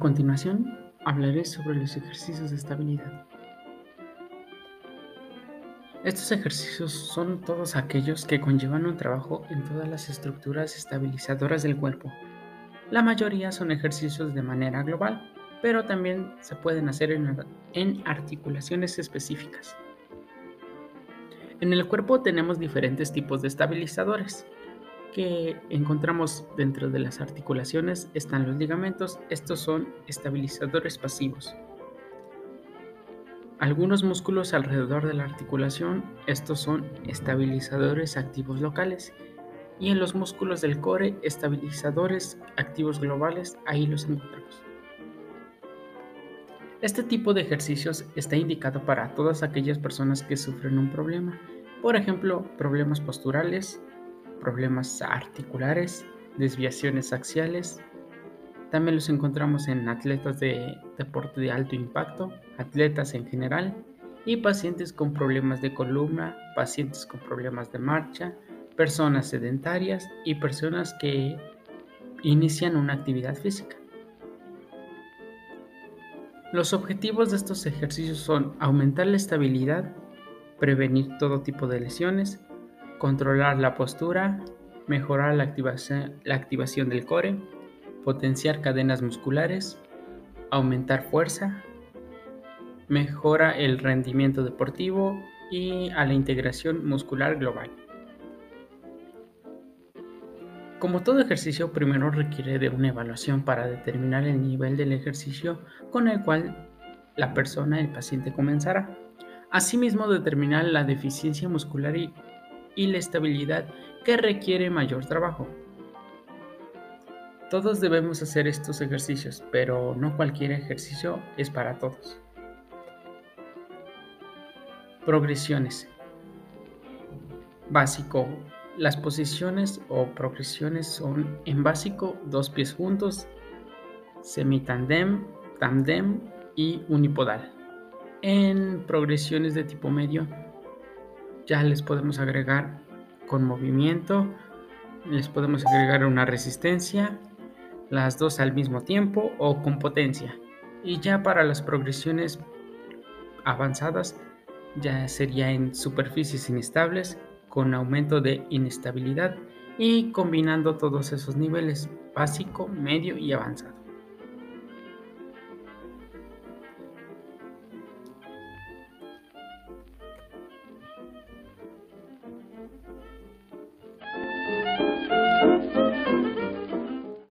continuación hablaré sobre los ejercicios de estabilidad. Estos ejercicios son todos aquellos que conllevan un trabajo en todas las estructuras estabilizadoras del cuerpo. La mayoría son ejercicios de manera global, pero también se pueden hacer en, articulaciones específicas. En el cuerpo tenemos diferentes tipos de estabilizadores que encontramos dentro de las articulaciones están los ligamentos. Estos son estabilizadores pasivos. Algunos músculos alrededor de la articulación, estos son estabilizadores activos locales. Y en los músculos del core, estabilizadores activos globales, ahí los encontramos. Este tipo de ejercicios está indicado para todas aquellas personas que sufren un problema, por ejemplo, problemas posturales, problemas articulares, desviaciones axiales. También los encontramos en atletas de deporte de alto impacto, atletas en general y pacientes con problemas de columna, pacientes con problemas de marcha, personas sedentarias y personas que inician una actividad física. Los objetivos de estos ejercicios son aumentar la estabilidad, prevenir todo tipo de lesiones, controlar la postura, mejorar la activación, del core, potenciar cadenas musculares, aumentar fuerza, mejora el rendimiento deportivo y a la integración muscular global. Como todo ejercicio, primero requiere de una evaluación para determinar el nivel del ejercicio con el cual la persona, el paciente, comenzará. Asimismo, determinar la deficiencia muscular y, y la estabilidad que requiere mayor trabajo. Todos debemos hacer estos ejercicios, pero no cualquier ejercicio es para todos. Progresiones. Básico las posiciones o progresiones son en básico dos pies juntos, semitandem, tandem y unipodal. En progresiones de tipo medio ya les podemos agregar con movimiento, les podemos agregar una resistencia, las dos al mismo tiempo o con potencia. Y ya para las progresiones avanzadas ya sería en superficies inestables con aumento de inestabilidad y combinando todos esos niveles básico, medio y avanzado.